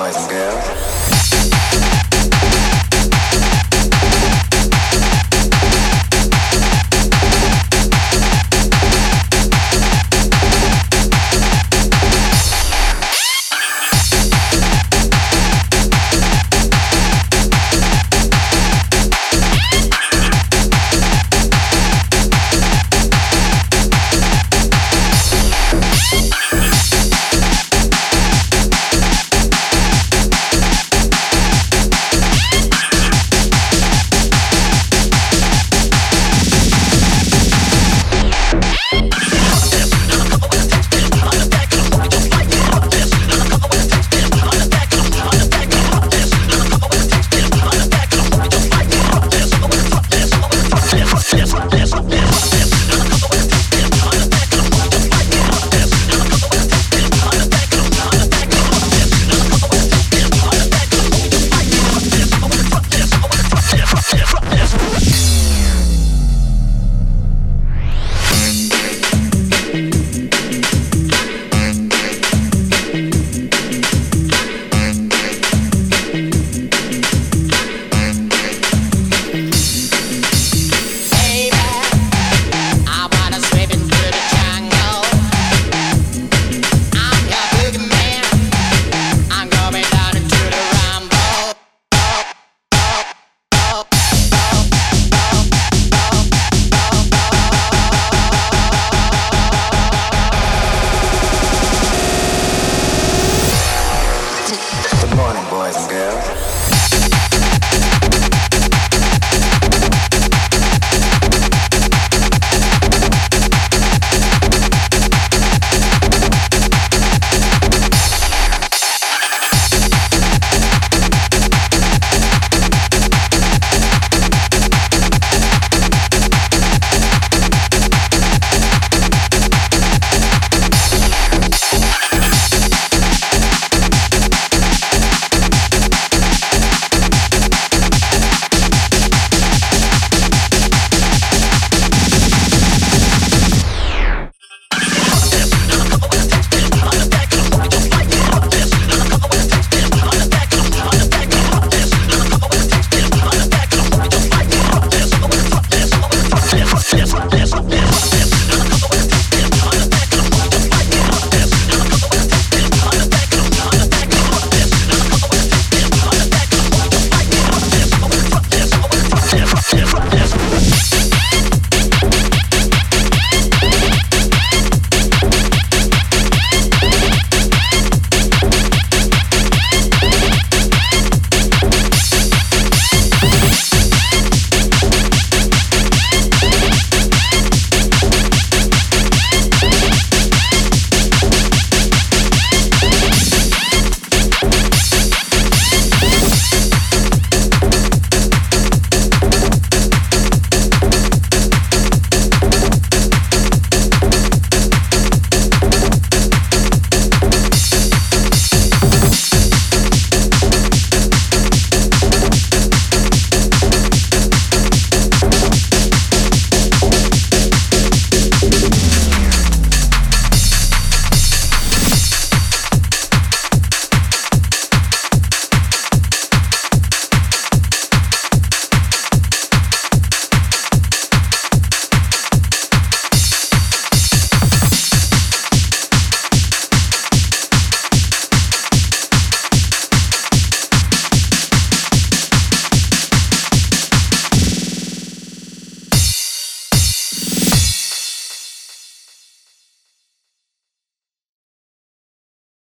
boys and girls.